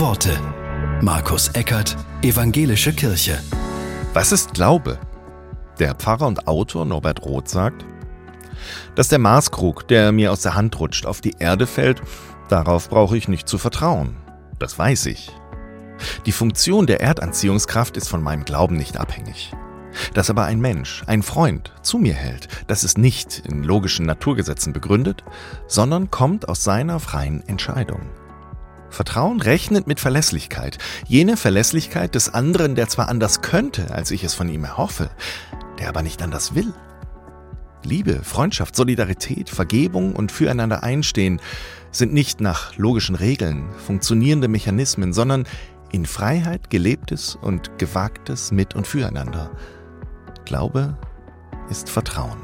Worte. Markus Eckert, Evangelische Kirche. Was ist Glaube? Der Pfarrer und Autor Norbert Roth sagt, dass der Maßkrug, der mir aus der Hand rutscht, auf die Erde fällt, darauf brauche ich nicht zu vertrauen. Das weiß ich. Die Funktion der Erdanziehungskraft ist von meinem Glauben nicht abhängig. Dass aber ein Mensch, ein Freund zu mir hält, das ist nicht in logischen Naturgesetzen begründet, sondern kommt aus seiner freien Entscheidung. Vertrauen rechnet mit Verlässlichkeit, jene Verlässlichkeit des anderen, der zwar anders könnte, als ich es von ihm erhoffe, der aber nicht anders will. Liebe, Freundschaft, Solidarität, Vergebung und füreinander einstehen sind nicht nach logischen Regeln funktionierende Mechanismen, sondern in Freiheit gelebtes und gewagtes Mit- und Füreinander. Glaube ist Vertrauen.